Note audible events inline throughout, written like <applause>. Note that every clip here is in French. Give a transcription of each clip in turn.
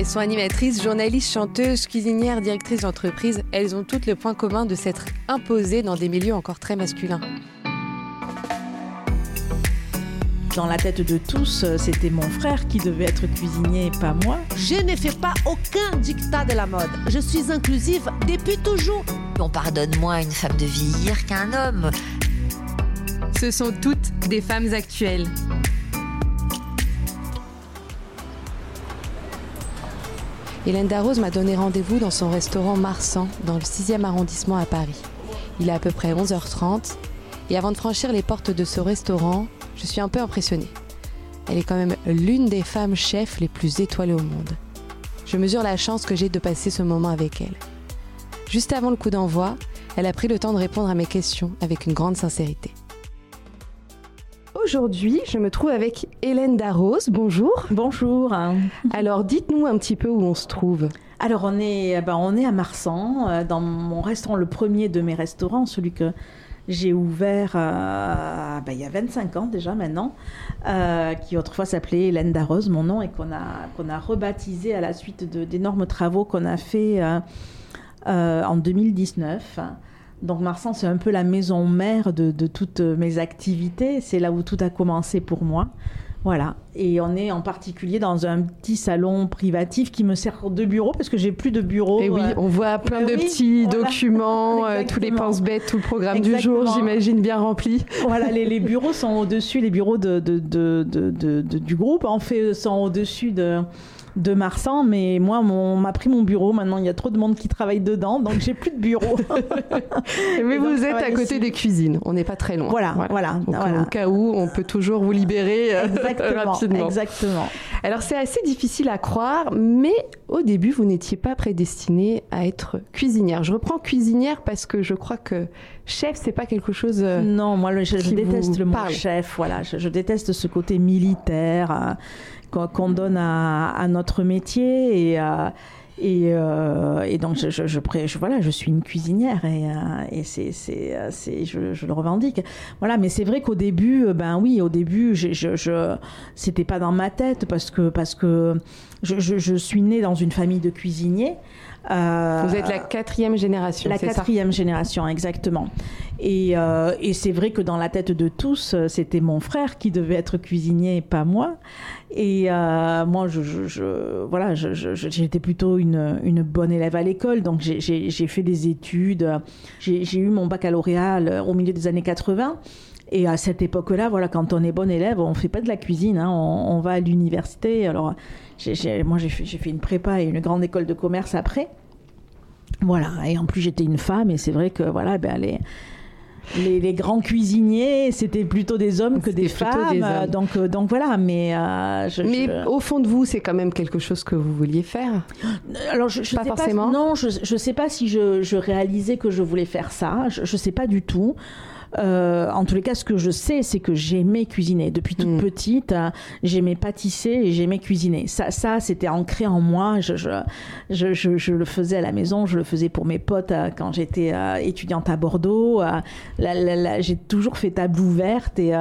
Elles sont animatrices, journalistes, chanteuses, cuisinières, directrices d'entreprise. Elles ont toutes le point commun de s'être imposées dans des milieux encore très masculins. Dans la tête de tous, c'était mon frère qui devait être cuisinier et pas moi. Je ne fais pas aucun dictat de la mode. Je suis inclusive depuis toujours. On pardonne moins une femme de vieillir qu'un homme. Ce sont toutes des femmes actuelles. Hélène Darroze m'a donné rendez-vous dans son restaurant Marsan, dans le 6e arrondissement à Paris. Il est à peu près 11h30, et avant de franchir les portes de ce restaurant, je suis un peu impressionnée. Elle est quand même l'une des femmes chefs les plus étoilées au monde. Je mesure la chance que j'ai de passer ce moment avec elle. Juste avant le coup d'envoi, elle a pris le temps de répondre à mes questions avec une grande sincérité. Aujourd'hui, je me trouve avec Hélène Darros. Bonjour. Bonjour. Alors, dites-nous un petit peu où on se trouve. Alors, on est, ben, on est à Marsan, euh, dans mon restaurant, le premier de mes restaurants, celui que j'ai ouvert euh, ben, il y a 25 ans déjà maintenant, euh, qui autrefois s'appelait Hélène Darros, mon nom, et qu'on a, qu'on a rebaptisé à la suite d'énormes travaux qu'on a fait en 2019. Donc Marsan, c'est un peu la maison mère de, toutes mes activités. C'est là où tout a commencé pour moi. Voilà. Et on est en particulier dans un petit salon privatif qui me sert de bureau parce que j'ai plus de bureau. Et oui, on voit plein de petits documents, <laughs> euh, tous les pince-bêtes, tout le programme du jour, j'imagine bien rempli. Voilà, les, <laughs> bureaux sont au-dessus, les bureaux de, du groupe en fait sont au-dessus de de Marsan, mais moi, on m'a pris mon bureau. Maintenant, il y a trop de monde qui travaille dedans, donc j'ai plus de bureau. <laughs> mais vous êtes à côté des cuisines. On n'est pas très loin. Voilà, voilà. Au cas où, on peut toujours vous libérer euh, <laughs> exactement, rapidement. Exactement. Alors, c'est assez difficile à croire, mais au début, vous n'étiez pas prédestinée à être cuisinière. Je reprends cuisinière parce que je crois que chef, c'est pas quelque chose. Euh, non, moi, je, déteste le mot chef. Voilà, je, déteste ce côté militaire. Qu'on donne à, notre métier et euh, et, euh, et, donc, je, je, voilà, je suis une cuisinière et, euh, et c'est, je, le revendique. Voilà, mais c'est vrai qu'au début, ben oui, au début, je, c'était pas dans ma tête parce que, parce que je, suis née dans une famille de cuisiniers. Euh, Vous êtes la quatrième génération. La quatrième génération, exactement. Et, euh, et c'est vrai que dans la tête de tous, c'était mon frère qui devait être cuisinier, pas moi. Et euh, moi, je, je, voilà, j'étais plutôt une, une, bonne élève à l'école, donc j'ai fait des études. J'ai eu mon baccalauréat au milieu des années 80. Et à cette époque-là, voilà, quand on est bon élève, on fait pas de la cuisine, hein, on, on, va à l'université. Alors, moi, j'ai fait, fait, une prépa et une grande école de commerce après. Voilà. Et en plus, j'étais une femme, et c'est vrai que, voilà, ben, les, les, grands cuisiniers, c'était plutôt des hommes que des femmes. donc, euh, donc voilà. Mais, euh, mais au fond de vous, c'est quand même quelque chose que vous vouliez faire? Alors, je, je pas sais forcément? Pas, non, je ne sais pas si je, je, réalisais que je voulais faire ça. Je ne sais pas du tout. Euh, en tous les cas, ce que je sais, c'est que j'aimais cuisiner. Depuis toute mm. petite, euh, j'aimais pâtisser et j'aimais cuisiner. Ça, ça c'était ancré en moi. Je, je, je, je, le faisais à la maison, je le faisais pour mes potes euh, quand j'étais étudiante à Bordeaux. j'ai toujours fait table ouverte et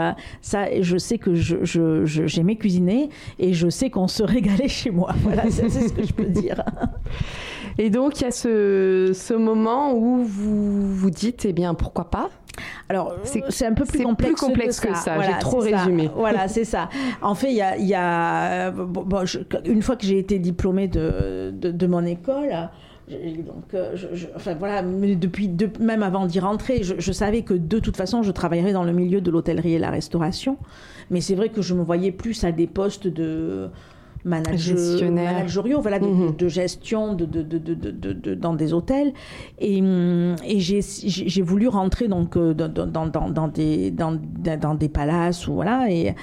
ça, je sais que j'aimais cuisiner et je sais qu'on se régalait chez moi. <laughs> Voilà, c'est ce que je peux dire. Et donc, il y a ce, ce moment où vous vous dites, eh bien, pourquoi pas? Alors, c'est un peu plus complexe, que, ça. J'ai trop résumé. <laughs> Voilà, c'est ça. En fait, il y a, y a bon, une fois que j'ai été diplômée de, de, mon école, donc, euh, je, enfin voilà, mais depuis, même avant d'y rentrer, je, je, savais que de toute façon, je travaillerais dans le milieu de l'hôtellerie et la restauration. Mais c'est vrai que je me voyais plus à des postes de manageriaux, voilà, mhm. de, gestion de, de, dans des hôtels. Et, et j'ai voulu rentrer donc euh, dans, dans, dans, des, dans, dans des palaces, ou, voilà, et,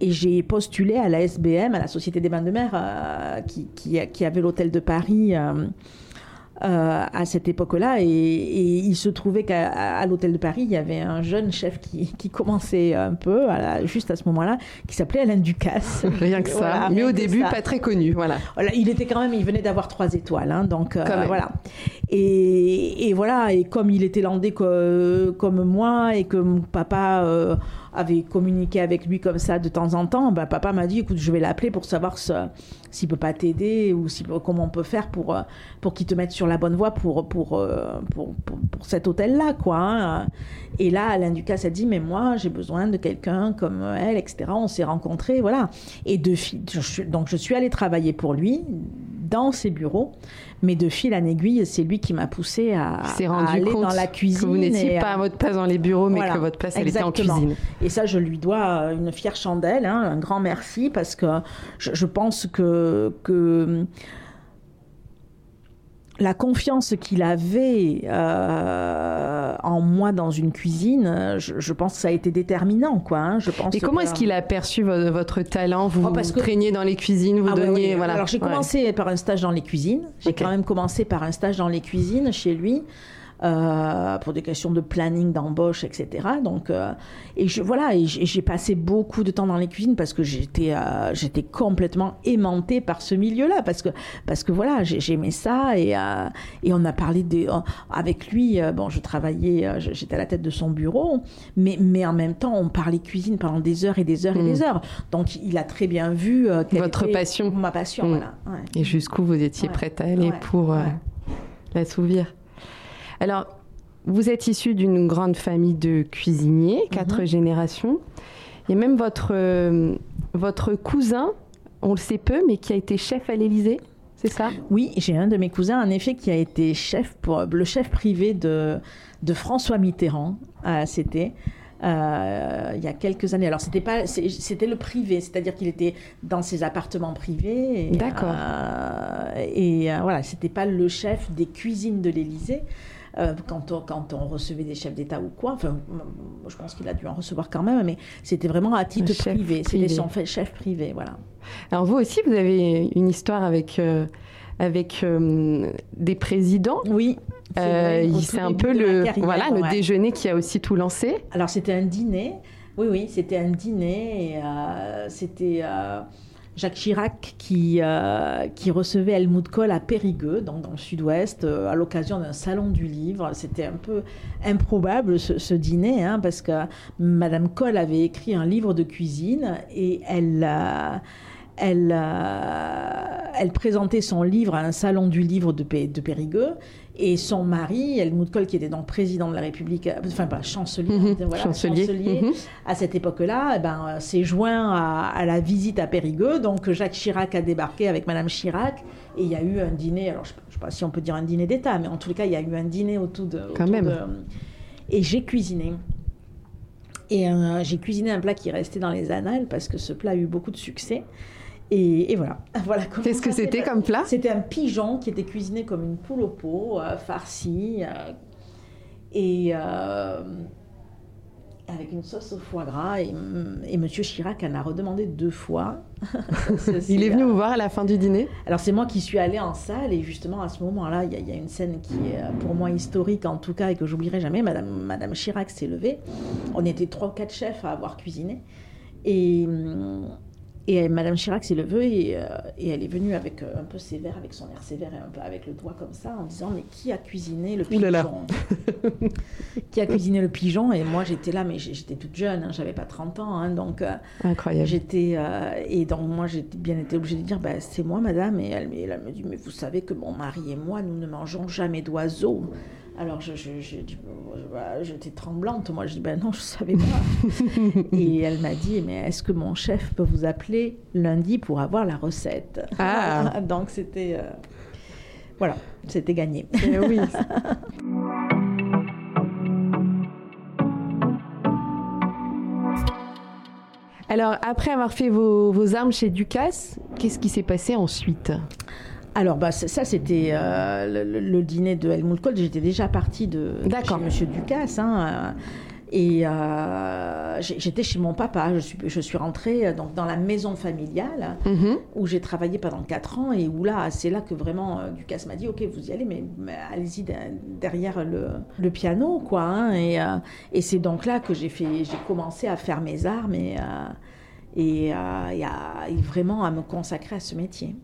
et j'ai postulé à la SBM, à la Société des Bains de Mer, euh, qui, qui, qui, avait l'hôtel de Paris. Euh, euh, à cette époque-là. Et, il se trouvait qu'à l'hôtel de Paris, il y avait un jeune chef qui, qui commençait un peu, juste à ce moment-là, qui s'appelait Alain Ducasse. <laughs> Rien que ça. Mais au début, pas très connu. Voilà. voilà. Il était quand même, il venait d'avoir trois étoiles. Hein, donc euh, voilà. Et, voilà, et comme il était landais co- comme moi, et que mon papa euh, avait communiqué avec lui comme ça de temps en temps, ben, papa m'a dit, écoute, je vais l'appeler pour savoir s'il peut pas t'aider ou si, comment on peut faire pour, euh, pour qu'il te mette sur la bonne voie pour, pour, euh, pour, pour, cet hôtel-là, quoi. hein. Et là, Alain Ducasse a dit, mais moi, j'ai besoin de quelqu'un comme elle, etc. On s'est rencontrés, voilà. Et de fil, je suis- donc je suis allée travailler pour lui dans ses bureaux, mais de fil en aiguille, c'est lui qui m'a poussé à, aller compte dans la cuisine. que vous n'étiez et, pas euh, à votre place dans les bureaux, mais voilà, que votre place, elle était en cuisine. et ça, je lui dois euh, une fière chandelle, hein, un grand merci, parce que je, je pense que, que la confiance qu'il avait euh, en moi dans une cuisine, je, je pense que ça a été déterminant, quoi. hein. Je pense Et comment que- est-ce qu'il a perçu vo- votre talent? Vous Oh, vous que- traîniez dans les cuisines, vous Ah donniez... ouais. Voilà. Alors j'ai Ouais. commencé par un stage dans les cuisines. J'ai quand même commencé par un stage dans les cuisines chez lui. Euh, pour des questions de planning, d'embauche, etc. Donc, euh, et je, voilà, et j'ai passé beaucoup de temps dans les cuisines parce que j'étais, euh, j'étais complètement aimantée par ce milieu-là, parce que, parce que voilà, j'ai- j'aimais ça et, euh, et on a parlé des, euh, avec lui. bon, je travaillais, j'étais à la tête de son bureau, mais, mais en même temps, on parlait cuisine pendant des heures et des heures et Mm. des heures. Donc, il a très bien vu euh, Votre était passion. Ma passion, Mm. voilà. ouais. Et jusqu'où vous étiez Ouais. prête à aller Ouais. pour l'assouvir. Alors, vous êtes issu d'une grande famille de cuisiniers, quatre Mhm. générations. Et même votre, euh, votre cousin, on le sait peu, mais qui a été chef à l'Élysée, c'est ça? Oui, j'ai un de mes cousins, en effet, qui a été chef pour, le chef privé de, de François Mitterrand à CT. euh, il y a quelques années. Alors, c'était pas, c'était le privé, c'est-à-dire qu'il était dans ses appartements privés. et, D'accord. euh, et euh, voilà, c'était pas le chef des cuisines de l'Élysée. Euh, quand, on, quand on recevait des chefs d'État ou quoi, enfin, je pense qu'il a dû en recevoir quand même, mais c'était vraiment à titre privé. C'était son chef privé, voilà. Alors vous aussi, vous avez une histoire avec, euh, avec euh, des présidents. Oui. c'est un peu le, carrière, voilà, le déjeuner qui a aussi tout lancé. Alors c'était un dîner, oui oui, c'était un dîner et c'était Jacques Chirac qui, euh, qui recevait Helmut Kohl à Périgueux, donc dans le sud-ouest, euh, à l'occasion d'un salon du livre. C'était un peu improbable ce, dîner, hein, parce que Madame Kohl avait écrit un livre de cuisine et elle... euh, elle, présentait son livre à un salon du livre de Périgueux et son mari, Helmut Kohl, qui était donc président de la République, euh, enfin pas chancelier, Mhm, voilà, chancelier. chancelier, Mhm. à cette époque-là, eh ben, euh, s'est joint à, à la visite à Périgueux. Donc Jacques Chirac a débarqué avec Madame Chirac et il y a eu un dîner. Alors je ne sais pas si on peut dire un dîner d'État, mais en tous les cas, il y a eu un dîner autour de. Quand autour même. de- et j'ai cuisiné. Et euh, j'ai cuisiné un plat qui est resté dans les annales parce que ce plat a eu beaucoup de succès. Et, et voilà. <laughs> voilà Qu'est-ce que c'était comme plat? C'était un pigeon qui était cuisiné comme une poule au pot, euh, farci, euh, et euh, avec une sauce au foie gras. Et, et Monsieur Chirac en a redemandé deux fois. <laughs> <laughs> Il est euh, venu vous voir à la fin du dîner? Alors c'est moi qui suis allée en salle et justement à ce moment-là, il y, a- il y a une scène qui est euh, pour moi historique en tout cas et que j'oublierai jamais. Madame, Madame Chirac s'est levée. On était trois ou quatre chefs à avoir cuisiné et, hum, et Madame Chirac s'est levée et, euh, et elle est venue avec euh, un peu sévère, avec son air sévère et un peu avec le doigt comme ça en disant mais qui a cuisiné le là pigeon <laughs> Qui a cuisiné le pigeon? Et moi j'étais là mais j'étais toute jeune, hein, j'avais pas 30 ans hein, donc. euh, Incroyable. J'étais et donc moi j'ai bien été obligée de dire bah, c'est moi madame et elle, et elle me dit mais vous savez que mon mari et moi nous ne mangeons jamais d'oiseaux. Alors je, je, je bah, j'étais tremblante moi je dis ben non je savais pas. <laughs> et elle m'a dit mais est-ce que mon chef peut vous appeler lundi pour avoir la recette? Ah. <laughs> donc c'était euh, voilà c'était gagné. Eh oui. <laughs> Alors, après avoir fait vos, vos armes chez Ducasse, qu'est-ce qui s'est passé ensuite? Alors, bah, ça, c'était euh, le, dîner de Helmut Kohl. J'étais déjà partie de chez Monsieur Ducasse. hein, euh, et euh, j'étais chez mon papa. Je suis, je suis rentrée donc, dans la maison familiale Mhm. où j'ai travaillé pendant quatre ans et où là, c'est là que vraiment Ducasse m'a dit Ok, vous y allez, mais, mais allez-y de- derrière le, le piano, quoi. hein. et euh, et c'est donc là que j'ai fait, j'ai commencé à faire mes armes et, et, et à- et vraiment à me consacrer à ce métier.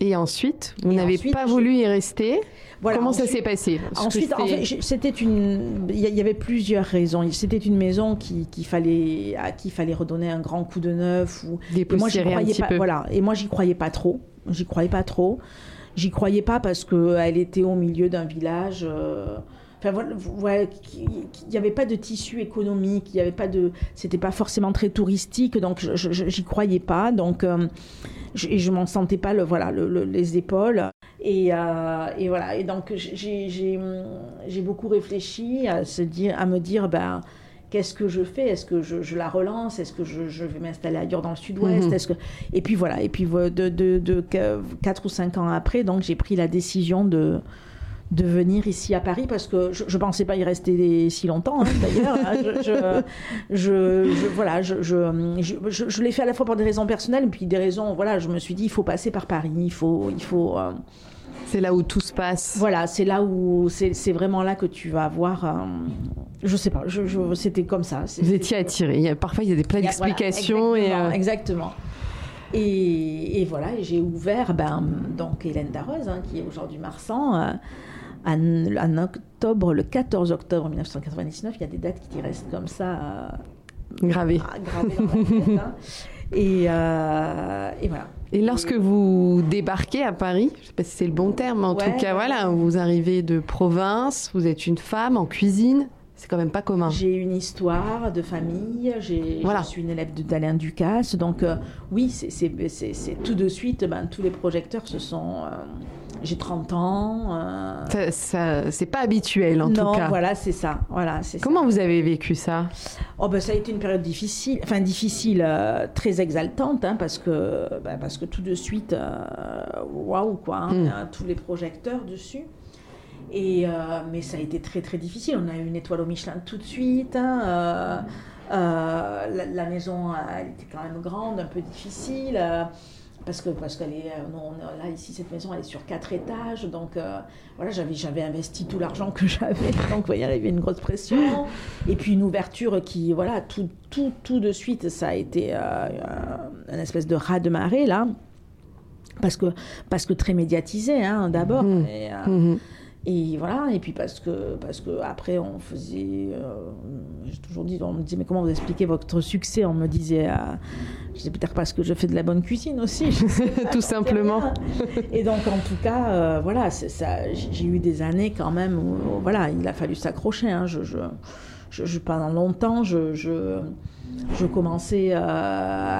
Et ensuite, vous n'avez pas voulu y rester. Voilà, Comment ça s'est passé Parce que Ensuite, en fait, c'était une. Il y avait plusieurs raisons. C'était une maison qui, qu'il fallait, à qui il fallait redonner un grand coup de neuf. Ou... Et moi, j'y croyais pas. peu. Voilà. Et moi, j'y croyais pas trop. J'y croyais pas trop. J'y croyais pas parce qu'elle était au milieu d'un village. euh, Enfin, voilà, il n'y avait pas de tissu économique, il y avait pas de, c'était pas forcément très touristique, donc je- je- je- j'y croyais pas, donc euh, je, et je m'en sentais pas le, voilà, le- le- les épaules. Et, euh, et voilà, et donc j'ai- j'ai j'ai beaucoup réfléchi à, se dire, à me dire, ben, qu'est-ce que je fais? Est-ce que je, je la relance? Est-ce que je, je vais m'installer ailleurs dans le sud-ouest? Mhm. Est-ce que... Et puis voilà, et puis de, de 4 ou 5 ans après, donc j'ai pris la décision de, de venir ici à Paris parce que je, je pensais pas y rester si longtemps hein, d'ailleurs. hein. Je, je, je- je- voilà, je, je, je, je- je l'ai fait à la fois pour des raisons personnelles et puis des raisons, voilà, je me suis dit il faut passer par Paris, il faut, il faut, euh, C'est là où tout se passe. voilà, c'est là où c'est vraiment là que tu vas avoir, euh, je sais pas, je, je- c'était comme ça. Vous étiez attiré. Il y a, parfois, il y a des plein voilà, d'explications. et, euh, exactement. Et, et voilà, j'ai ouvert ben, donc Hélène Darroze, hein, qui est aujourd'hui Marsan, euh, en, en octobre, le 14 octobre 1999. Il y a des dates qui restent comme ça euh, gravées. hein. Et, euh, et voilà. Et lorsque vous débarquez à Paris, je ne sais pas si c'est le bon terme, mais en Ouais, tout cas, ouais, voilà, vous arrivez de province, vous êtes une femme en cuisine, c'est quand même pas commun. J'ai une histoire de famille, Voilà. je suis une élève de- d'Alain Ducasse, donc euh, oui, c'est, tout de suite, ben, tous les projecteurs se sont... euh, j'ai 30 ans. euh, Ça, ça- c'est pas habituel en non, tout cas. voilà, c'est ça. Voilà, c'est ça. Comment vous avez vécu ça? Oh ben, ça a été une période difficile, enfin difficile, euh, très exaltante, hein, parce que ben, parce que tout de suite, waouh quoi, hein, Mm. hein, tous les projecteurs dessus. Et euh, mais ça a été très très difficile. On a eu une étoile au Michelin tout de suite. hein, euh, euh, la, la maison, elle était quand même grande, un peu difficile. parce que parce qu'elle est, non, là ici cette maison elle est sur quatre étages donc voilà j'avais j'avais investi tout l'argent que j'avais <laughs> donc vous voyez il y avait une grosse pression et puis une ouverture qui voilà tout tout tout de suite ça a été une espèce de raz de marée là parce que parce que très médiatisé hein, d'abord euh, Mhm. Et voilà, et puis parce que, parce que après on faisait. euh, J'ai toujours dit, on me disait, mais comment vous expliquez votre succès? On me disait, euh, je disais peut-être parce que je fais de la bonne cuisine aussi. sais <laughs> Tout sais simplement. Et donc en tout cas, euh, voilà, ça. J'ai eu des années quand même où, où, voilà, il a fallu s'accrocher. hein. je, je, je, je- pendant longtemps, je, je, je commençais euh,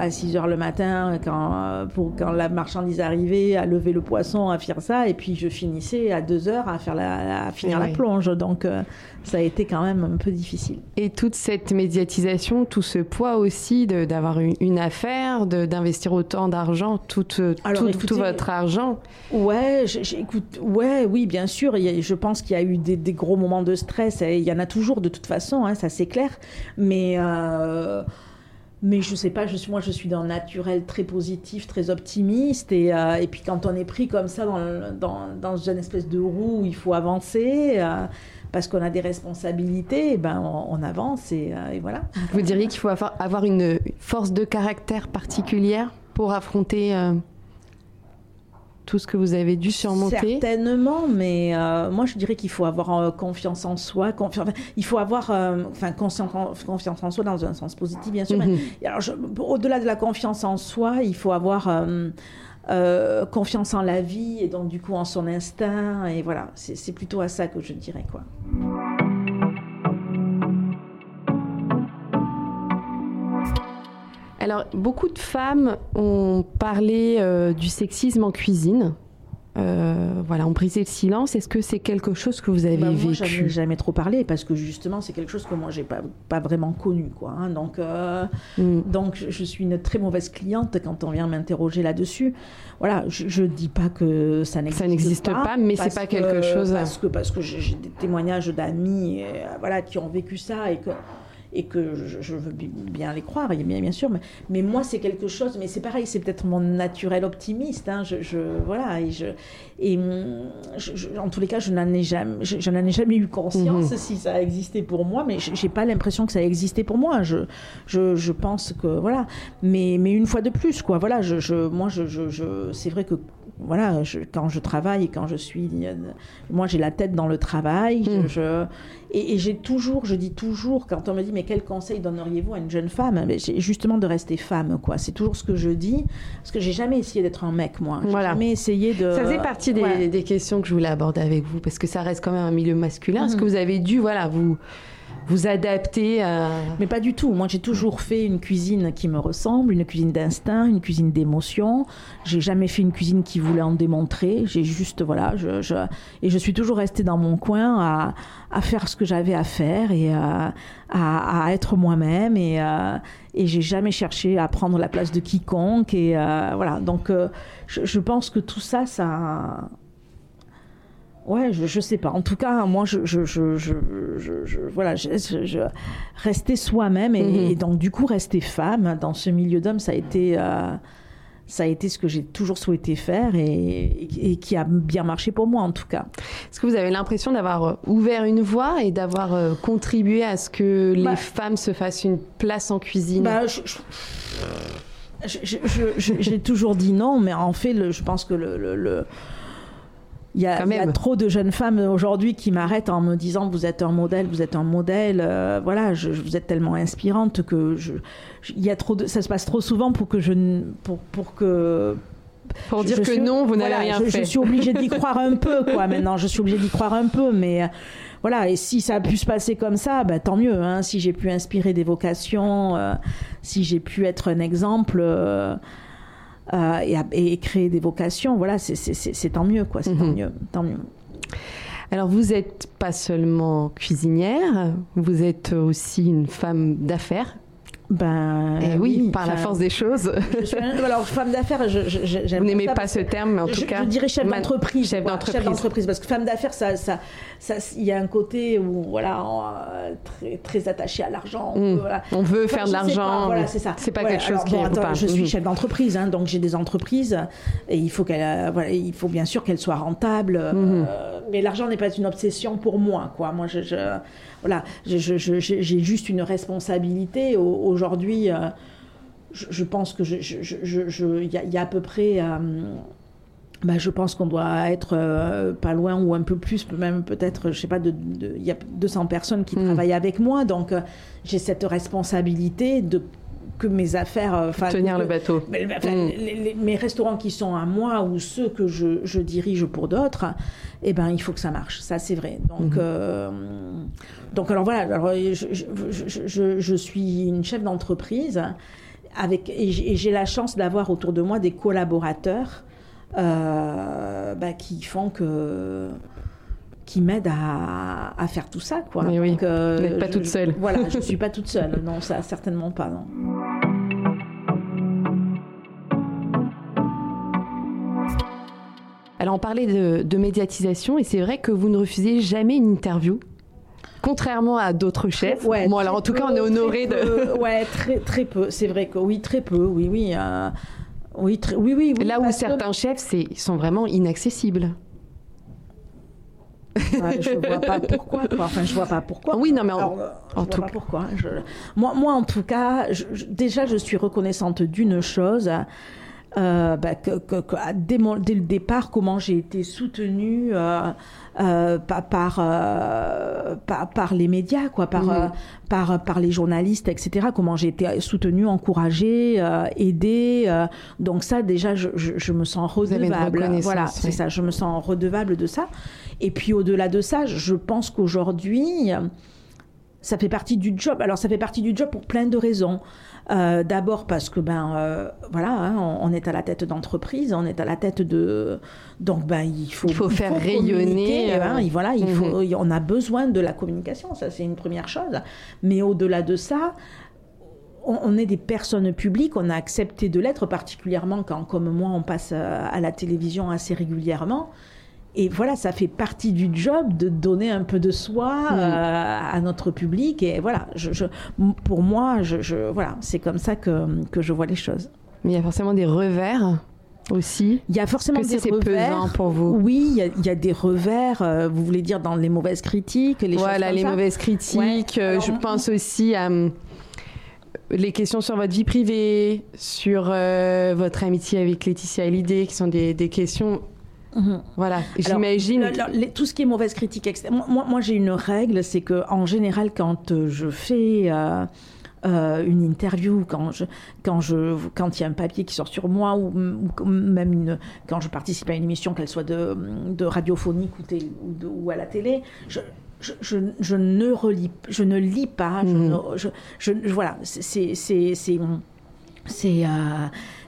à 6 heures le matin quand, pour, quand la marchandise arrivait, à lever le poisson, à faire ça, et puis je finissais à 2 heures à, faire la, à finir la plonge. Donc euh, ça a été quand même un peu difficile. Et toute cette médiatisation, tout ce poids aussi d'avoir une, une affaire, d'investir autant d'argent, tout, euh, tout, tout votre argent. Ouais, j'ai- j'ai- écoute, ouais, oui, bien sûr. il y a- je pense qu'il y a eu des, des gros moments de stress. Il y en a toujours de toute façon, hein, ça c'est clair. Mais euh, mais je sais pas. Je suis, moi, je suis d'un naturel très positif, très optimiste. Et, euh, puis quand on est pris comme ça dans, une espèce de roue où il faut avancer. euh, parce qu'on a des responsabilités, eh ben on, avance et, euh, et voilà. Vous diriez qu'il faut avoir, une force de caractère particulière pour affronter euh, tout ce que vous avez dû surmonter Certainement, mais euh, moi je dirais qu'il faut avoir euh, confiance en soi. confi- enfin, il faut avoir euh, enfin, confiance en soi dans un sens positif, bien sûr. Mhm. au-delà de la confiance en soi, il faut avoir confiance en la vie et donc du coup en son instinct. Et voilà, c'est c'est plutôt à ça que je dirais quoi. Alors, beaucoup de femmes ont parlé euh, du sexisme en cuisine. Euh, voilà, ont brisé le silence. Est-ce que c'est quelque chose que vous avez Bah, moi, vécu jamais trop parlé parce que justement c'est quelque chose que moi j'ai pas pas vraiment connu quoi. hein. donc euh, Mm. Donc, je- suis une très mauvaise cliente quand on vient m'interroger là-dessus. Voilà, je ne dis pas que ça n'existe pas. Ça n'existe pas, mais c'est pas que- quelque chose- Parce que, parce que j'ai des témoignages d'amis voilà, qui ont vécu ça et que, et que je, je veux bi- bien les croire, bien, bien sûr. Mais, mais moi, c'est quelque chose, mais c'est pareil, c'est peut-être mon naturel optimiste. hein, je, je- voilà, et, je, et je- je- en tous les cas, je n'en ai jamais, je, n'en ai jamais eu conscience Mhm. si ça a existé pour moi, mais je- j'ai pas l'impression que ça a existé pour moi. Je, je, pense que voilà, mais, mais une fois de plus, quoi. Voilà, je, moi, je- c'est vrai que voilà, je, quand je travaille et quand je suis, moi j'ai la tête dans le travail, Mm. je- et, et j'ai toujours, je dis toujours, quand on me dit mais quel conseil donneriez-vous à une jeune femme, Mais justement de rester femme, quoi. C'est toujours ce que je dis, parce que j'ai jamais essayé d'être un mec, moi. J'ai Voilà. jamais essayé de. Ça faisait partie des, Ouais. des questions que je voulais aborder avec vous, parce que ça reste quand même un milieu masculin. Est-ce Mhm. que vous avez dû, voilà, vous, vous adapter à... Mais pas du tout. Moi, j'ai toujours fait une cuisine qui me ressemble, une cuisine d'instinct, une cuisine d'émotion. J'ai jamais fait une cuisine qui voulait en démontrer. J'ai juste, voilà, je, je- et je suis toujours restée dans mon coin à, à faire ce que j'avais à faire et à, à- à être moi-même. Et, euh, et j'ai jamais cherché à prendre la place de quiconque. Et euh, voilà. Donc, euh, je, je pense que tout ça, ça. Ouais, je, je sais pas. En tout cas, moi, je, je, je, je, voilà, je, rester soi-même et, Mhm. et donc du coup rester femme dans ce milieu d'hommes, ça a été, euh, ça a été ce que j'ai toujours souhaité faire et, qui a bien marché pour moi en tout cas. Est-ce que vous avez l'impression d'avoir euh, ouvert une voie et d'avoir euh, contribué à ce que les Bah- femmes se fassent une place en cuisine Bah, J'ai toujours dit non, mais en fait, le- je pense que le. le- le- il y, a, Quand il y a même. trop de jeunes femmes aujourd'hui qui m'arrêtent en me disant vous êtes un modèle, vous êtes un modèle, euh, voilà, je- je- vous êtes tellement inspirante que je, je- il y a trop de, ça se passe trop souvent pour que je pour, pour que Pour dire que suis- non, vous n'avez voilà, rien fait. Je suis obligée d'y croire un peu, quoi. <laughs> Maintenant, je suis obligée d'y croire un peu, mais euh, voilà. Et si ça a pu se passer comme ça, bah, tant mieux. Hein, si j'ai pu inspirer des vocations, euh, si j'ai pu être un exemple euh, euh, et, à- et créer des vocations, voilà, c'est- c'est c'est- c'est tant mieux, quoi. C'est tant Mhm. mieux, tant mieux. Alors vous n'êtes pas seulement cuisinière, vous êtes aussi une femme d'affaires. Ben Et oui, par la force des choses. je suis alors femme d'affaires, je, je, Vous n'aimez pas ce terme, mais en tout je, cas. je dirais chef d'entreprise. Chef d'entreprise. parce que femme d'affaires, ça, ça, ça, il y a un côté où voilà, on, euh, très, très attaché à l'argent. on Mm. voilà. On veut Enfin, faire de l'argent. Voilà, c'est ça. C'est pas quelque chose alors, qui bon, vous attends. Je suis Mhm. chef d'entreprise, hein, donc j'ai des entreprises et il faut qu'elle, euh, voilà, il faut bien sûr qu'elles soient rentables. euh, Mhm. mais l'argent n'est pas une obsession pour moi, quoi. Moi, je- voilà, j'ai juste une responsabilité Au- aujourd'hui. euh, je, je pense que je, il y, a- il y a à peu près. euh, bah, je pense qu'on doit être euh, pas loin ou un peu plus, même peut-être, je sais pas, de, de- il y a 200 personnes qui Mm. travaillent avec moi, donc euh, j'ai cette responsabilité de que mes affaires, euh, Tenir que- le bateau. mais, Mm. les- les- mes restaurants qui sont à moi ou ceux que je, je dirige pour d'autres, eh ben, il faut que ça marche. Ça, c'est vrai. Donc, Mhm. euh, donc alors voilà. Alors, je, je, suis une chef d'entreprise avec et j'ai et j'ai la chance d'avoir autour de moi des collaborateurs euh, bah, qui font que qui m'aident à, à faire tout ça quoi. Mais oui, Donc, euh, vous n'êtes pas je- toute seule. Voilà, je <laughs> suis pas toute seule. Non, ça certainement pas. Non. Alors on parlait de, de médiatisation et c'est vrai que vous ne refusez jamais une interview. Contrairement à d'autres chefs. Ouais, bon, alors en tout peu, cas, on est honoré de. <laughs> ouais, très, très peu. C'est vrai que oui, très peu. Oui, oui. euh, oui, très- oui, oui, oui, Là où que- certains chefs c'est, sont vraiment inaccessibles. Ouais, je vois pas pourquoi. quoi. Enfin, je vois pas pourquoi. Oui, non, mais en- Alors, euh, je en vois tout pas cas- pourquoi. Je- Moi, moi, en tout cas, je- je- déjà, je suis reconnaissante d'une chose. euh, bah, que, que- que, à- dès, mon- dès le départ, comment j'ai été soutenue euh, euh, par, par, par, les médias, quoi, par, euh, par, par les journalistes, etc. Comment j'ai été soutenue, encouragée, aidée. donc ça, déjà, je, je, je me sens redevable. Voilà, c'est ça. Je me sens redevable de ça. Et puis au-delà de ça, je pense qu'aujourd'hui, ça fait partie du job. Alors ça fait partie du job pour plein de raisons. Euh, D'abord parce que ben euh, voilà, hein, on, on est à la tête d'entreprise, on est à la tête de donc ben il faut Il faut faire rayonner, euh, hein, et voilà, il mhm. faut, on a besoin de la communication, ça c'est une première chose. Mais au-delà de ça, on, on est des personnes publiques, on a accepté de l'être, particulièrement quand, comme moi, on passe euh, à la télévision assez régulièrement. Et voilà, ça fait partie du job de donner un peu de soi Mm. euh, à notre public. Et voilà, je, je- pour moi, je, je- voilà, c'est comme ça que, que je vois les choses. Mais il y a forcément des revers aussi. Il y a forcément Que des c'est revers. pesant pour vous. Oui, il y, a, il y a des revers. euh, vous voulez dire dans les mauvaises critiques, les choses voilà, comme les ça mauvaises critiques. Ouais. euh, je pense aussi à. hum, les questions sur votre vie privée, sur votre amitié avec Laetitia Hallyday, qui sont des, des questions. Mhm. Voilà, j'imagine. tout ce qui est mauvaise critique. Moi, moi, j'ai une règle, c'est que en général, quand euh, je fais euh, euh, une interview, quand je, quand je, quand il y a un papier qui sort sur moi, ou, ou même une- quand je participe à une émission, qu'elle soit de, de radiophonique ou, télé- ou, de- ou à la télé, je, je, je, je ne relis, je ne lis pas, je Mhm. ne- je- voilà, c'est, c'est, euh,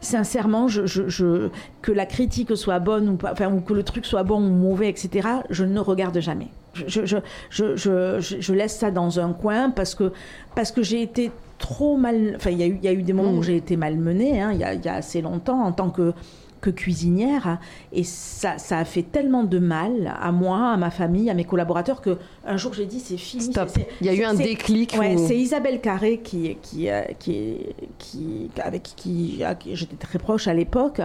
sincèrement, je, je- je- que la critique soit bonne ou pas, enfin, ou que le truc soit bon ou mauvais, etc. Je ne regarde jamais. Je, je, je, je, je- je laisse ça dans un coin parce que parce que j'ai été trop mal. Enfin, il y a eu il y a eu des moments où j'ai été malmenée. hein, il y, a, il y a assez longtemps en tant que que cuisinière et ça, ça a fait tellement de mal à moi, à ma famille, à mes collaborateurs que un jour j'ai dit c'est fini. Stop. Il y a eu un déclic. Ouais, c'est Isabelle Carré qui, qui, euh, qui, qui, avec qui, j'étais très proche à l'époque,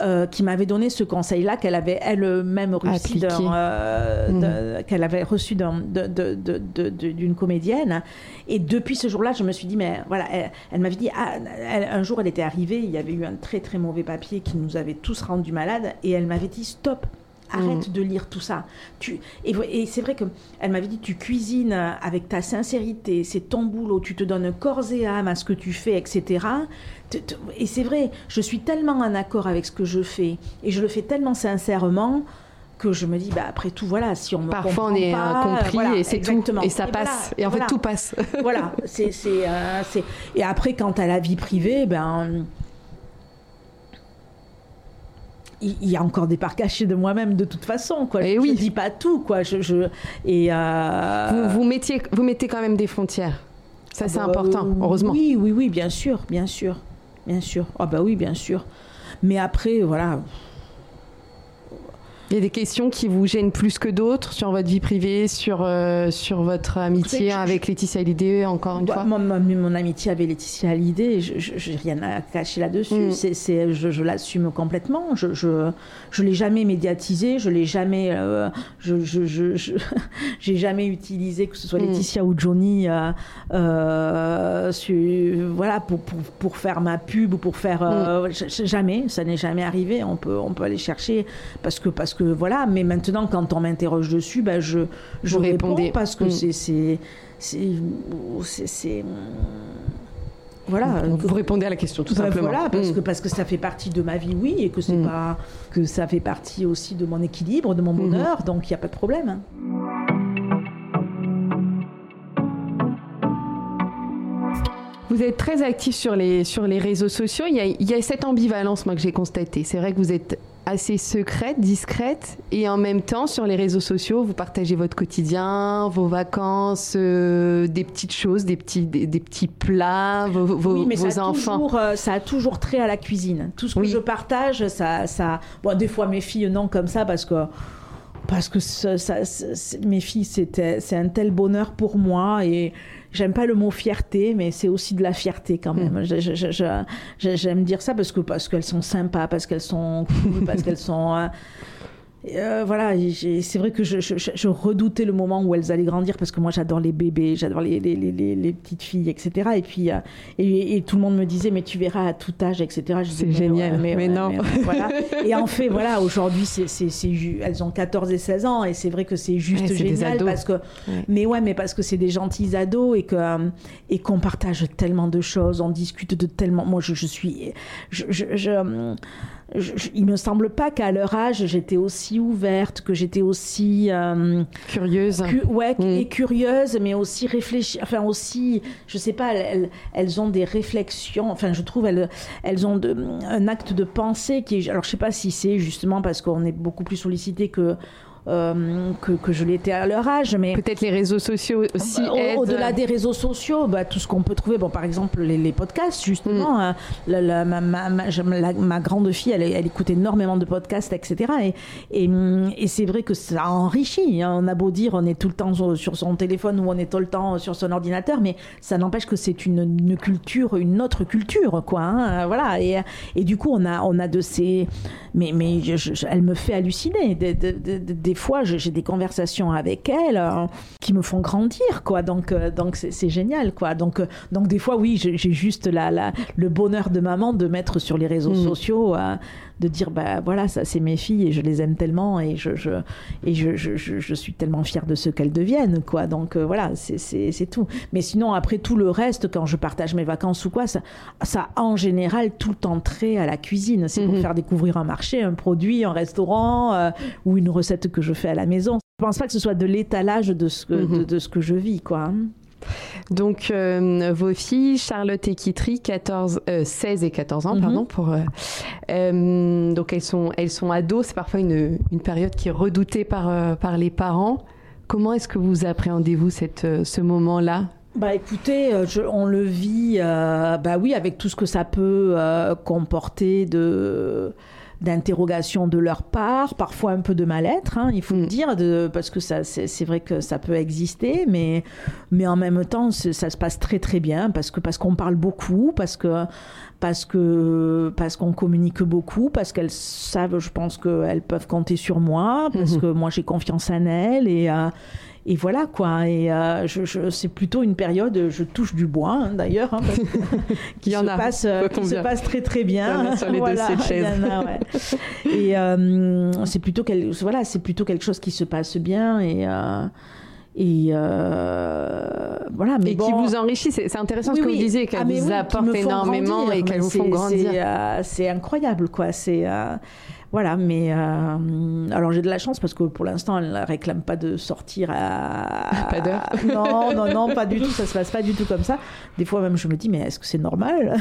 euh, qui m'avait donné ce conseil-là qu'elle avait elle-même reçu euh, d'un- qu'elle avait reçu d'une comédienne. Et depuis ce jour-là, je me suis dit, mais voilà, elle, elle m'avait dit, ah, elle- un jour elle était arrivée, il y avait eu un très très mauvais papier qui nous avait tous rendus malades, et elle m'avait dit, stop. Arrête de lire tout ça. Tu, et c'est vrai que elle m'avait dit tu cuisines avec ta sincérité, c'est ton boulot, tu te donnes corps et âme à ce que tu fais, etc. Et c'est vrai, je suis tellement en accord avec ce que je fais et je le fais tellement sincèrement que je me dis bah après tout voilà si on me Parfois, on est pas, incompris voilà, et c'est tout. Et ça passe. Et en fait, tout passe. voilà, c'est c'est euh, c'est- et après quant à la vie privée, ben il il y a encore des parts cachées de moi-même de toute façon quoi. Eh je, oui. je dis pas tout quoi. Je, je et euh, vous, vous, mettiez, vous mettez quand même des frontières. Ça, c'est bah, important, euh, heureusement. Oui, oui, oui, bien sûr, bien sûr, bien sûr. Ah bah oui, bien sûr. Mais après, voilà. Il y a des questions qui vous gênent plus que d'autres sur votre vie privée, sur, euh, sur votre amitié je- avec Laetitia Hallyday, encore une Bah, fois. mon, mon- mon amitié avec Laetitia Hallyday, je j'ai rien à cacher là-dessus. Mm. C'est, c'est- je, je l'assume complètement. Je, je, je l'ai jamais médiatisé. Je l'ai jamais. euh, je, je, je, je- <laughs> j'ai jamais utilisé que ce soit Mm. Laetitia ou Johnny, euh, euh, su- voilà, pour, pour, pour faire ma pub ou pour faire. j- jamais. Ça n'est jamais arrivé. On peut, on peut aller chercher parce que parce que voilà. Mais maintenant, quand on m'interroge dessus, ben je, je Vous réponds répondez. parce que Mm. c'est c'est c'est c'est- c'est voilà vous répondez à la question, tout Bah, simplement. voilà parce Mm. que parce que ça fait partie de ma vie oui et que c'est Mm. pas que ça fait partie aussi de mon équilibre de mon Mhm. bonheur donc il y a pas de problème hein. Vous êtes très actif sur les, sur les réseaux sociaux. Il y, a, il y a cette ambivalence, moi, que j'ai constatée. C'est vrai que vous êtes assez secrète, discrète, et en même temps, sur les réseaux sociaux, vous partagez votre quotidien, vos vacances, euh, des petites choses, des petits, des, des petits plats, vos, vos, oui, mais vos ça a, enfants. toujours, euh, ça a toujours trait à la cuisine. Tout ce que Oui. je partage, ça, ça. Bon, des fois mes filles non comme ça parce que parce que ça, ça- c'est- mes filles c'était c'est un tel bonheur pour moi et j'aime pas le mot fierté mais c'est aussi de la fierté quand même. Je- je- J'aime dire ça parce que parce qu'elles sont sympas, parce qu'elles sont cool, parce qu'elles sont euh, voilà, c'est vrai que je, je- je- je redoutais le moment où elles allaient grandir parce que moi j'adore les bébés, j'adore les, les, les, petites filles, etc. Et puis euh, et, et tout le monde me disait mais tu verras à tout âge, etc. C'est mais génial, ouais, mais non. voilà. Et en fait voilà, aujourd'hui c'est, elles ont 14 et 16 ans et c'est vrai que c'est juste Ouais, génial parce que mais ouais mais parce que c'est des gentils ados et que euh, et qu'on partage tellement de choses, on discute de tellement. Moi je, je suis je, je, je, il me semble pas qu'à leur âge j'étais aussi ouverte, que j'étais aussi euh, Curieuse. cu- ouais Mm. et curieuse, mais aussi réfléchie. Enfin aussi, je sais pas, elles, elles- elles ont des réflexions. Enfin, je trouve elles elles ont de- un acte de pensée qui est. Alors je sais pas si c'est justement parce qu'on est beaucoup plus sollicité que euh, que, que je l'étais à leur âge, mais Peut-être les réseaux sociaux aussi bah, au-. Au-delà des réseaux sociaux, bah, tout ce qu'on peut trouver, bon, par exemple les, les podcasts, Mm. justement. hein, la, la- ma, ma- ma- j'aime la- ma grande fille, elle, elle écoute énormément de podcasts, etc. Et, et, hum, et c'est vrai que ça enrichit. hein. On a beau dire, on est tout le temps sur, son téléphone ou on est tout le temps sur son ordinateur, mais ça n'empêche que c'est une, une culture, une autre culture, quoi. hein, voilà. Et, et du coup, on a, on a de ces. Mais, mais je- je- elle me fait halluciner. Des, des- des- des fois, j'ai des conversations avec elle euh, qui me font grandir, quoi. Donc, euh, donc c'est génial, quoi. Donc, euh, donc des fois, oui, j'ai juste la, la, le bonheur de maman de mettre sur les réseaux mm. sociaux de dire bah voilà ça c'est mes filles et je les aime tellement et je, je et je, je, je, suis tellement fière de ce qu'elles deviennent quoi donc euh, voilà c'est tout mais sinon après tout le reste quand je partage mes vacances ou quoi ça ça en général tout le temps trait à la cuisine c'est pour mhm. faire découvrir un marché un produit un restaurant euh, ou une recette que je fais à la maison je pense pas que ce soit de l'étalage de ce que, de, mhm. de, ce que je vis quoi hein. Donc, euh, vos filles, Charlotte et Kitry, 14, 16 et 14 ans, mhm. pardon, pour. Euh, euh, donc, elles sont, elles sont ados. C'est parfois une, une, période qui est redoutée par, par les parents. Comment est-ce que vous appréhendez-vous ce moment-là? Bah écoutez, on le vit, bah oui, avec tout ce que ça peut comporter de d'interrogation de leur part, parfois un peu de mal-être, hein, il faut le mm. dire, de, parce que ça, c'est, vrai que ça peut exister, mais, mais en même temps, ça se passe très très bien, parce, que, parce qu'on parle beaucoup, parce que parce que parce qu'on communique beaucoup, parce qu'elles savent, je pense qu'elles peuvent compter sur moi, parce mm-hmm. que moi j'ai confiance en elles et euh, et voilà quoi. Et euh, je, c'est plutôt une période, je touche du bois hein, d'ailleurs, hein, <laughs> qui, se, passe, euh, qui se passe très très bien. sur les <laughs> dossiers de chaise. Et euh, c'est plutôt, quel, voilà, plutôt quelque chose qui se passe bien et et voilà mais et qui vous enrichit. C'est intéressant ce que vous disiez qu'elle ah, vous apporte énormément et qu'elle vous font grandir. c'est incroyable quoi. C'est voilà, mais euh, alors j'ai de la chance parce que pour l'instant, elle ne réclame pas de sortir à. Pas d'heure Non, non, non, pas du tout. Ça se passe pas du tout comme ça. Des fois même, je me dis, mais est-ce que c'est normal?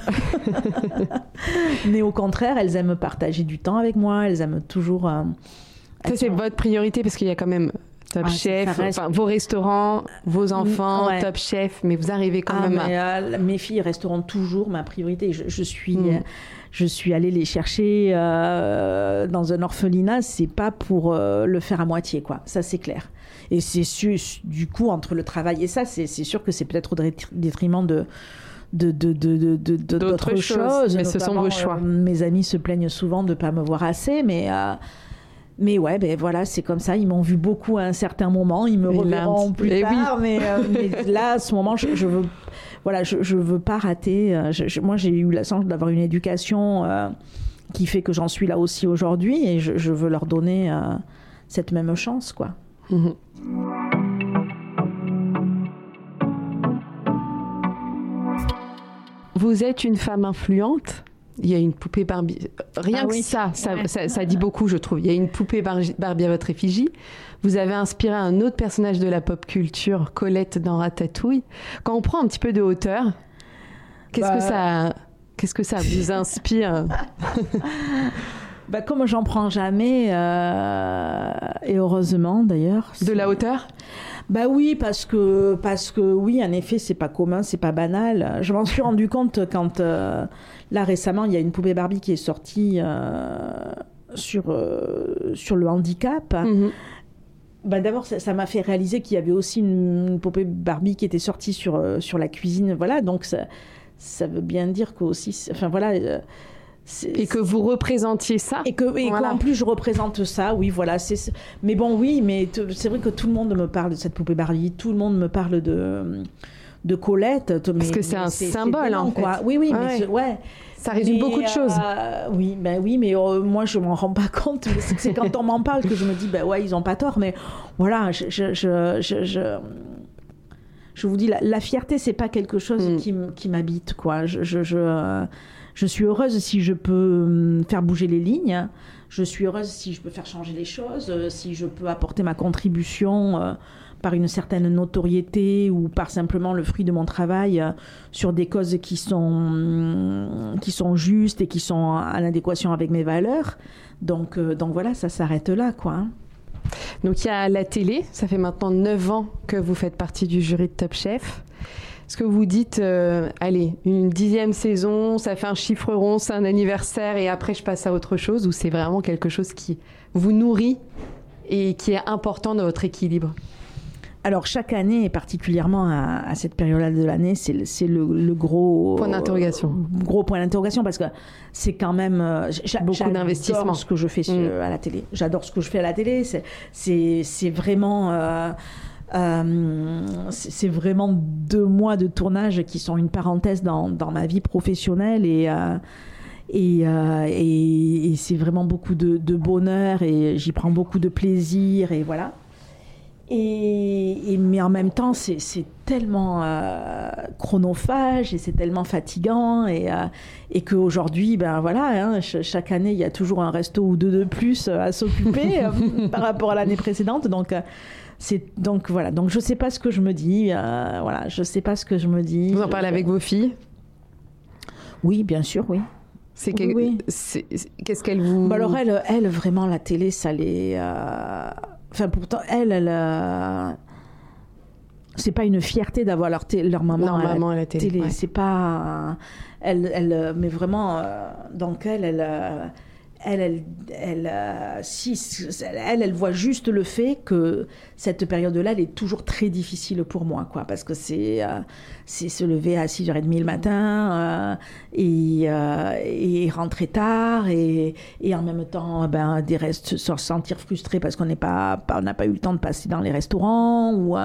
<laughs> Mais au contraire, elles aiment partager du temps avec moi. Elles aiment toujours. Euh, ça, c'est votre priorité parce qu'il y a quand même Top ah, Chef, vos restaurants, vos enfants, Top Chef, mais vous arrivez quand ah, même à... Euh, mes filles resteront toujours ma priorité. Je, suis, hmm je suis allée les chercher euh, dans un orphelinat, c'est pas pour euh, le faire à moitié, quoi. Ça, c'est clair. Et c'est du coup, entre le travail et ça, c'est sûr que c'est peut-être au détriment de d'autres choses. Mais ce sont vos choix. Euh, mes amis se plaignent souvent de ne pas me voir assez, mais mais ouais, ben voilà, c'est comme ça. Ils m'ont vu beaucoup à un certain moment. Ils me reverront plus eh tard. <laughs> Mais, là, à ce moment, je, je veux voilà, je ne veux pas rater. Euh, moi, j'ai eu la chance d'avoir une éducation euh, qui fait que j'en suis là aussi aujourd'hui et je, veux leur donner euh, cette même chance, quoi. Mhm. Vous êtes une femme influente il y a une poupée Barbie. Rien ah que ça ça, ça, dit beaucoup, je trouve. Il y a une poupée Barbie à votre effigie. Vous avez inspiré un autre personnage de la pop culture, Colette dans Ratatouille. Quand on prend un petit peu de hauteur, qu'est-ce que bah, ça, qu'est-ce que ça vous inspire? <laughs> Bah, comme j'en prends jamais, euh, et heureusement d'ailleurs. De la hauteur? Bah oui, parce que parce que oui, en effet, c'est pas commun, c'est pas banal. Je m'en suis rendu compte quand euh, là récemment, il y a une poupée Barbie qui est sortie euh, sur sur le handicap. Mhm. Bah D'abord, ça m'a fait réaliser qu'il y avait aussi une, poupée Barbie qui était sortie sur, euh, sur la cuisine. Voilà, donc ça, ça veut bien dire que aussi. Enfin voilà. Euh, et que vous représentiez ça. Et que, et qu'en plus je représente ça, oui, voilà. C'est, mais bon, oui, mais c'est vrai que tout le monde me parle de cette poupée Barbie, tout le monde me parle de, de Colette. Parce que c'est un symbole, en fait. Quoi. Oui, oui, mais ouais. Ça résume beaucoup de choses. Euh, oui, ben oui, mais euh, moi je m'en rends pas <laughs> compte. C'est quand on m'en parle que je me dis, ben ouais, ils ont pas tort. Mais voilà, je, je, je, je, je vous dis, la, la fierté, c'est pas quelque chose mm. qui, m'habite, quoi. Je, je, je, suis heureuse si je peux hum, faire bouger les lignes. Je suis heureuse si je peux faire changer les choses, euh, si je peux apporter ma contribution par une certaine notoriété ou par simplement le fruit de mon travail euh, sur des causes qui sont, qui sont justes et qui sont en adéquation avec mes valeurs. Donc, euh, donc voilà, ça s'arrête là, quoi. Hein. Donc il y a la télé, ça fait maintenant 9 ans que vous faites partie du jury de Top Chef. Est-ce que vous dites, euh, allez, une dixième saison, ça fait un chiffre rond, c'est un anniversaire et après je passe à autre chose ou c'est vraiment quelque chose qui vous nourrit et qui est important dans votre équilibre? Alors chaque année, et particulièrement à, cette période-là de l'année, c'est le, le, gros point d'interrogation. Gros point d'interrogation parce que c'est quand même euh, beaucoup d'investissement. Ce que je fais mm. à la télé, j'adore ce que je fais à la télé. C'est vraiment euh, euh, c'est vraiment deux mois de tournage qui sont une parenthèse dans, dans ma vie professionnelle et et, et, et c'est vraiment beaucoup de, de bonheur et j'y prends beaucoup de plaisir et voilà. Et, mais en même temps, c'est tellement euh, chronophage et c'est tellement fatigant et, euh, et qu'aujourd'hui, ben voilà, hein, chaque année, il y a toujours un resto ou deux de plus à s'occuper <laughs> euh, par rapport à l'année précédente. Donc, c'est donc voilà. Donc, je sais pas ce que je me dis. voilà, je sais pas ce que je me dis. Vous en parlez avec vos filles? Oui, bien sûr, oui. C'est qu'est-ce qu'elle vous bah Alors elle, elle vraiment la télé, ça les Enfin, pourtant, elle, elle. C'est pas une fierté d'avoir leur, leur maman, à la, télé. C'est pas. Elle, elle, mais vraiment, euh, donc elle, elle euh, elle, elle, euh, si, elle, elle voit juste le fait que cette période-là, elle est toujours très difficile pour moi, quoi, parce que c'est euh, se lever à 6h30 le matin euh, et, rentrer tard et, en même temps, ben, des restes, se sentir frustré parce qu'on n'est pas, n'a pas eu le temps de passer dans les restaurants ou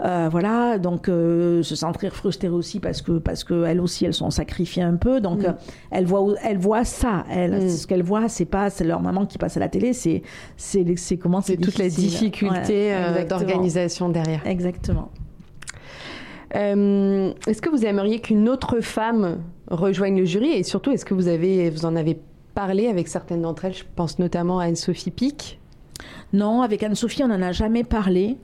euh, voilà, donc euh, se sentir frustrée aussi parce que parce que elles aussi elles sont sacrifiées un peu, donc mm. euh, elles voient elles voient ça, elles, mm. ce qu'elles voient c'est pas c'est leur maman qui passe à la télé, c'est c'est c'est comment c'est toute la difficulté d'organisation derrière. Exactement. est-ce que vous aimeriez qu'une autre femme rejoigne le jury? Et surtout est-ce que vous avez vous en avez parlé avec certaines d'entre elles? Je pense notamment à Anne-Sophie Pic. Non, avec Anne-Sophie, on n'en a jamais parlé.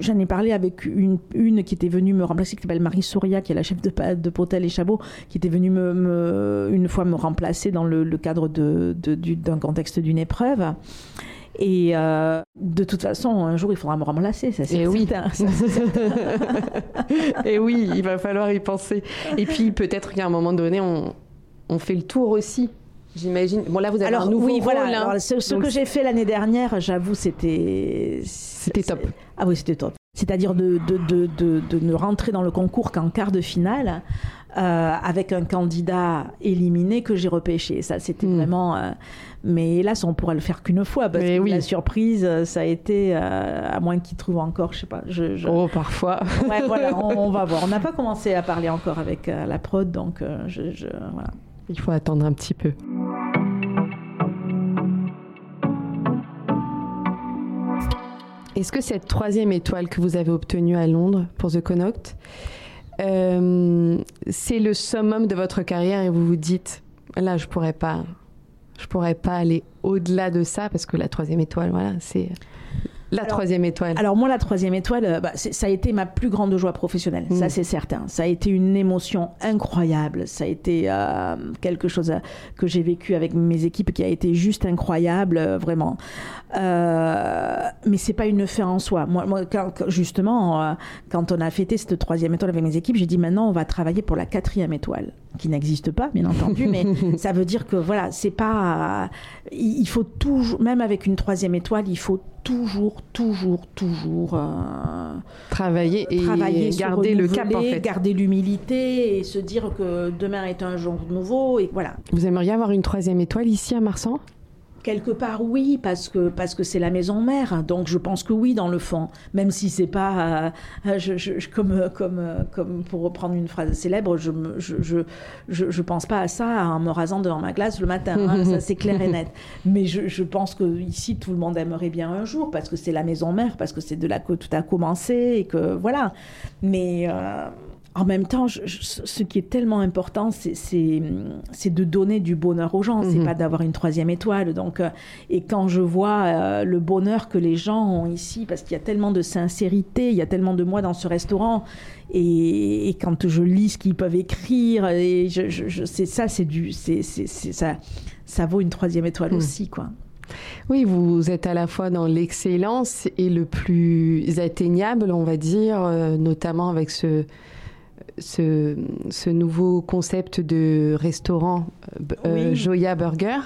J'en ai parlé avec une, une qui était venue me remplacer, qui s'appelle Marie Souria, qui est la chef de, de Potel et Chabot, qui était venue me, une fois me remplacer dans le, cadre d'un de, contexte d'une épreuve. Et euh, de toute façon, un jour, il faudra me remplacer, ça c'est oui. <laughs> Et oui, il va falloir y penser. Et puis peut-être qu'à un moment donné, on, on fait le tour aussi J'imagine. Bon, là, vous avez alors, un nouveau oui, rôle. Voilà. Hein. ce, que j'ai fait l'année dernière, j'avoue, c'était. C'était top. Ah oui, c'était top. C'est-à-dire de, de, de, de, ne rentrer dans le concours qu'en quart de finale euh, avec un candidat éliminé que j'ai repêché. Ça, c'était hmm. vraiment. Euh, mais hélas, on pourrait le faire qu'une fois parce que la surprise, ça a été, euh, à moins qu'il trouve encore, je sais pas. Je, Oh, parfois. ouais, voilà, <laughs> on, va voir. On n'a pas commencé à parler encore avec la prod, donc je, je, voilà. Il faut attendre un petit peu. Est-ce que cette troisième étoile que vous avez obtenue à Londres pour The Connaught, euh, c'est le summum de votre carrière et vous vous dites, là, je pourrais pas, je pourrais pas aller au-delà de ça parce que la troisième étoile, voilà, c'est la troisième étoile. Alors moi, la troisième étoile, euh, bah, ça a été ma plus grande joie professionnelle, ça mm. c'est certain. Ça a été une émotion incroyable. Ça a été euh, quelque chose euh, que j'ai vécu avec mes équipes qui a été juste incroyable, vraiment. Euh, mais c'est pas une fin en soi. Moi, moi justement, quand on a fêté cette troisième étoile avec mes équipes, j'ai dit maintenant on va travailler pour la quatrième étoile, qui n'existe pas, bien entendu, mais <laughs> ça veut dire que voilà, c'est pas. il faut toujours, même avec une troisième étoile, il faut toujours, toujours, toujours euh, travailler et garder le cap en fait. Garder l'humilité et se dire que demain est un jour nouveau et voilà. Vous aimeriez avoir une troisième étoile ici à Marsan? Quelque part, oui, parce que parce que c'est la maison mère. Donc, je pense que oui, dans le fond, même si c'est pas euh, je, comme comme comme pour reprendre une phrase célèbre, je je, je je, pense pas à ça en me rasant devant ma glace le matin. Hein, ça, c'est clair et net. Mais je, je pense que ici, tout le monde aimerait bien un jour parce que c'est la maison mère, parce que c'est de là que tout a commencé et que voilà. Mais euh, en même temps, ce qui est tellement important, c'est de donner du bonheur aux gens. C'est mhm. pas d'avoir une troisième étoile. Donc, euh, et quand je vois euh, le bonheur que les gens ont ici, parce qu'il y a tellement de sincérité, il y a tellement de moi dans ce restaurant, et, quand je lis ce qu'ils peuvent écrire, et je, je, ça, c'est du, c'est ça, ça vaut une troisième étoile mhm. aussi, quoi. Oui, vous êtes à la fois dans l'excellence et le plus atteignable, on va dire, euh, notamment avec ce, ce, nouveau concept de restaurant euh, Joya Burger.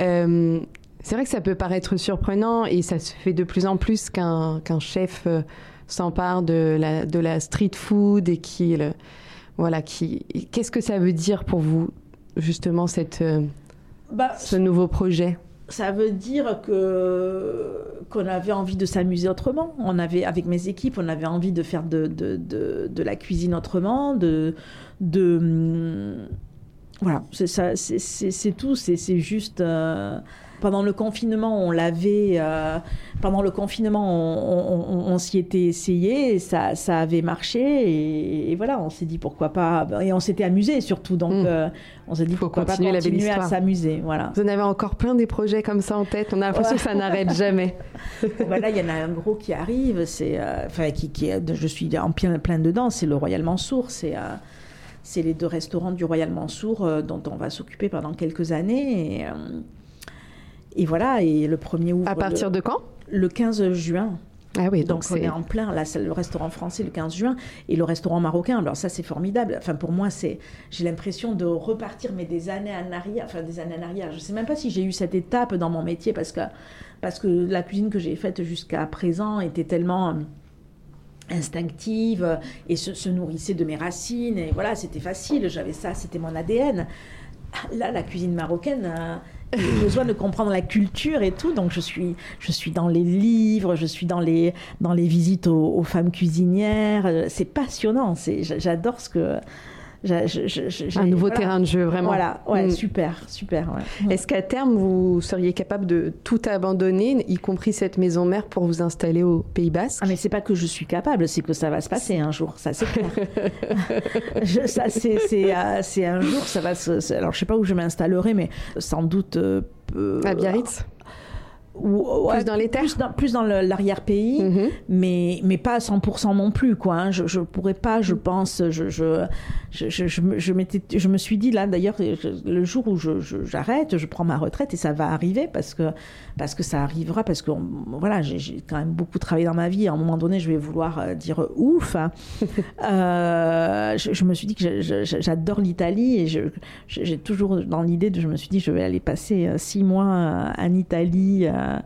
Euh, c'est vrai que ça peut paraître surprenant et ça se fait de plus en plus qu'un chef euh, s'empare de la, de la street food et qui, le, voilà, qui, qu'est-ce que ça veut dire pour vous justement cette, euh, Bah, ce nouveau projet? Ça veut dire que qu'on avait envie de s'amuser autrement. On avait avec mes équipes, on avait envie de faire de, de, de, de la cuisine autrement, de de hum, voilà, c'est tout. C'est juste. euh, pendant le confinement, on l'avait. euh, pendant le confinement, on, on- on- on s'y était essayé, et ça, ça avait marché, et, et voilà, on s'est dit pourquoi pas. Et on s'était amusé surtout, donc Mm. euh, on s'est dit Faut pourquoi continuer pas continuer à s'amuser, voilà. Vous en avez encore plein des projets comme ça en tête. On a l'impression que ça n'arrête jamais. <laughs> Bah là, il y en a un gros qui arrive, c'est, euh, qui, qui je suis en plein, plein dedans, c'est le Royal Mansour, c'est, c'est les deux restaurants du Royal Mansour euh, dont on va s'occuper pendant quelques années. Et, euh, et voilà, et le premier ouvre À partir le, de quand? Le 15 juin. Ah oui, Donc, donc on est en plein, là le restaurant français le 15 juin et le restaurant marocain. Alors ça c'est formidable. Enfin pour moi c'est, j'ai l'impression de repartir mais des années en arrière, enfin des années en arrière. Je sais même pas si j'ai eu cette étape dans mon métier parce que parce que la cuisine que j'ai faite jusqu'à présent était tellement euh, instinctive et se, se nourrissait de mes racines et voilà c'était facile. J'avais ça, c'était mon ADN. Là la cuisine marocaine. euh, j'ai <coughs> besoin de comprendre la culture et tout, donc je suis, je suis dans les livres, je suis dans les, dans les visites aux, aux femmes cuisinières. C'est passionnant, j'adore ce que. J'a- je- je- je- j'ai- un nouveau voilà. terrain de jeu, vraiment. Voilà, ouais, Mm. super, super. ouais. Est-ce qu'à terme, vous seriez capable de tout abandonner, y compris cette maison mère, pour vous installer au Pays Basque? Ah mais c'est pas que je suis capable, c'est que ça va se passer un jour, ça c'est clair. <laughs> Ça c'est c'est euh, c'est un jour, ça va se. Alors je sais pas où je m'installerai, mais sans doute. euh, À Biarritz ouais, Plus dans les terres plus dans, plus dans le- l'arrière-pays. Mhm. mais, mais pas à 100% non plus. Quoi, hein. Je ne pourrais pas, je pense, je, je, je, je, je me- je me suis dit là, d'ailleurs, le jour où j'arrête, je, prends ma retraite et ça va arriver parce que, parce que ça arrivera, parce que voilà, j'ai quand même beaucoup travaillé dans ma vie. À un moment donné, je vais vouloir euh, dire ouf. hein. <laughs> Euh, je, je me suis dit que j'adore l'Italie et j'ai toujours dans l'idée de, je me suis dit, je vais aller passer euh, six mois en Italie. euh,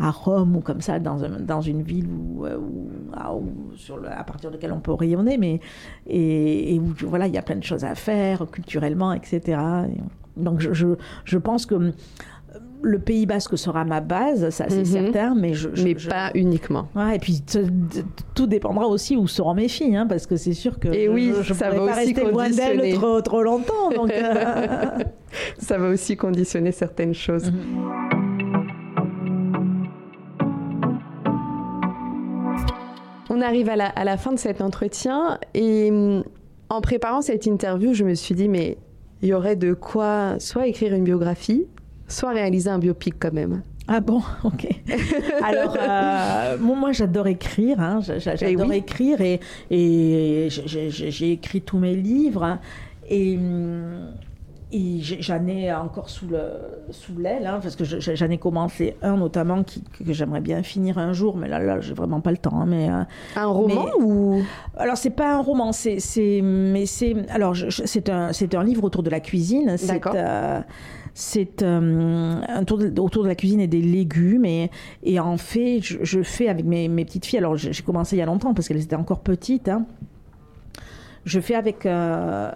à Rome ou comme ça, dans, un- dans une ville où, où- à, où- sur le- à partir de laquelle on peut rayonner, mais et, et où voilà, il y a plein de choses à faire culturellement, etc. Et donc je, je, je pense que le Pays Basque sera ma base, ça c'est Mhm. certain, mais je, je- Mais je- pas uniquement. Ouais, et puis tout dépendra aussi où seront mes filles, hein, parce que c'est sûr que Et je, oui, je, ça va pas aussi rester loin d'elles conditionner. trop, trop longtemps. Donc, euh, <laughs> Ça va aussi conditionner certaines choses. On arrive à la, à la fin de cet entretien et hum, en préparant cette interview, je me suis dit, mais il y aurait de quoi soit écrire une biographie, soit réaliser un biopic quand même. Ah bon, <laughs> ok. Alors, euh, bon, moi j'adore écrire, hein, Eh j'adore oui. écrire et, et j'ai- écrit tous mes livres hein, et, j'en ai encore sous le sous l'aile hein, parce que je- j'en ai commencé un notamment qui, que j'aimerais bien finir un jour, mais là, là j'ai vraiment pas le temps. hein, mais, euh, Un roman Mais- ou? Alors c'est pas un roman, c'est c'est mais c'est alors c'est un c'est un livre autour de la cuisine. D'accord. euh, c'est euh, autour de la cuisine et des légumes et, en fait je, fais avec mes, petites filles. Alors j'ai commencé il y a longtemps parce qu'elles étaient encore petites. hein. Je fais avec euh,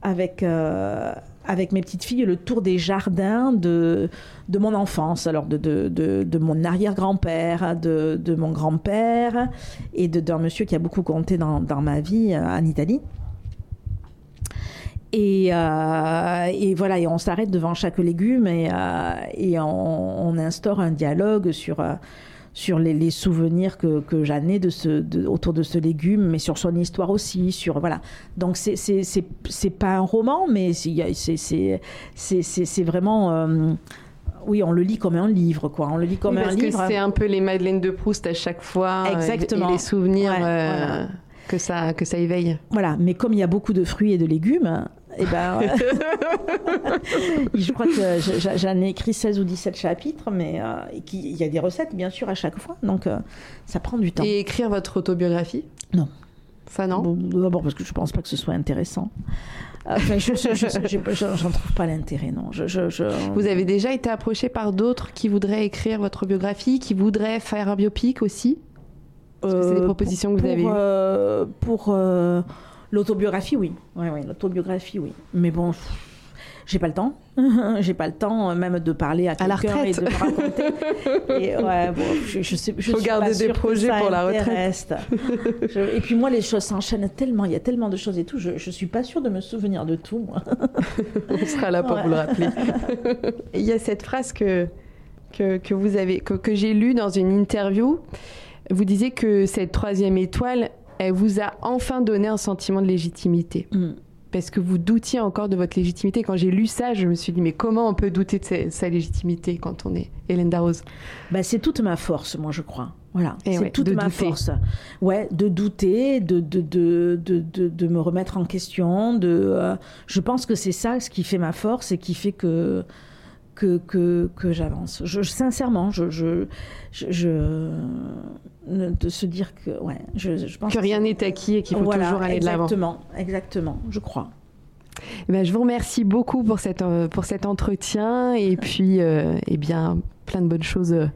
avec euh, avec mes petites filles le tour des jardins de, de mon enfance, alors de, de, de, mon arrière-grand-père, de, mon grand-père et d'un monsieur qui a beaucoup compté dans, dans ma vie euh, en Italie. Et, euh, et voilà, et on s'arrête devant chaque légume et, euh, et on, on instaure un dialogue sur, euh, sur les, les souvenirs que, que j'en ai de ce, de- autour de ce légume, mais sur son histoire aussi. Sur, voilà. Donc, c'est, c'est, c'est, c'est pas un roman, mais c'est, vraiment. oui, on le lit comme un livre, quoi. On le lit comme Oui, un parce livre. que c'est un peu les Madeleines de Proust à chaque fois Exactement. et les souvenirs Ouais, euh, voilà. que ça que ça éveille. Voilà, mais comme il y a beaucoup de fruits et de légumes, eh ben, <laughs> <laughs> je crois que je- je- j'en ai écrit 16 ou 17 chapitres, mais euh, et il y a des recettes, bien sûr, à chaque fois, donc euh, ça prend du temps. Et écrire votre autobiographie? Non. Ça non? D'abord parce que je pense pas que ce soit intéressant. Euh, Enfin, je, j'en trouve pas l'intérêt, non. Je, je, je- Vous avez déjà été approché par d'autres qui voudraient écrire votre biographie, qui voudraient faire un biopic aussi? Est-ce que c'est des Euh, propositions que vous avez eues euh, Pour euh, l'autobiographie, oui. Ouais, ouais, l'autobiographie, oui. Mais bon, j'ai pas le temps. <laughs> j'ai pas le temps euh, même de parler à À la quelqu'un et de retraite. raconter. et <laughs> ouais, bon, je, je sais, je Faut suis garder pas des projets pour la retraite. Je- et puis moi, les choses s'enchaînent tellement. Il y a tellement de choses et tout. Je, je suis pas sûre de me souvenir de tout. Moi. <laughs> On sera là pour Ouais. vous le rappeler. Il y a cette phrase que, que, que vous avez, que, que j'ai lue dans une interview. Vous disiez que cette troisième étoile, elle vous a enfin donné un sentiment de légitimité. Mm. Parce que vous doutiez encore de votre légitimité. Quand j'ai lu ça, je me suis dit, mais comment on peut douter de sa, sa légitimité quand on est Hélène Darroze? Bah, c'est toute ma force, moi, je crois. Voilà, Et c'est ouais, toute ma douter. force. Ouais, de douter, de, de, de, de, de, de me remettre en question. De, euh, je pense que c'est ça ce qui fait ma force et qui fait que, que, que, que j'avance. Je, sincèrement, je, je, je, de se dire que, ouais, je, je pense Que rien n'est acquis et qu'il faut Voilà, toujours aller de l'avant. Exactement, exactement, je crois. Eh ben, je vous remercie beaucoup pour, cette, euh, pour cet entretien et <laughs> puis euh, eh bien, plein de bonnes choses euh,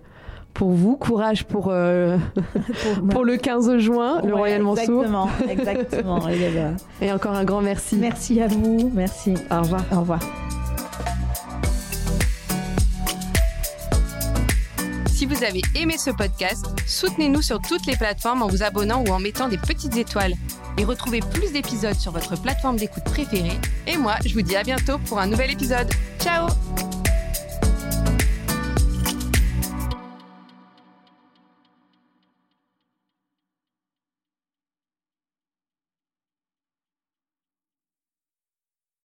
pour vous. Courage pour, euh, <laughs> pour le 15 juin, le Royal Mansour. Exactement, <laughs> exactement. Euh, Et encore un grand merci. merci à vous, merci. Au revoir. Au revoir. Si vous avez aimé ce podcast, soutenez-nous sur toutes les plateformes en vous abonnant ou en mettant des petites étoiles. Et retrouvez plus d'épisodes sur votre plateforme d'écoute préférée. Et moi, je vous dis à bientôt pour un nouvel épisode. Ciao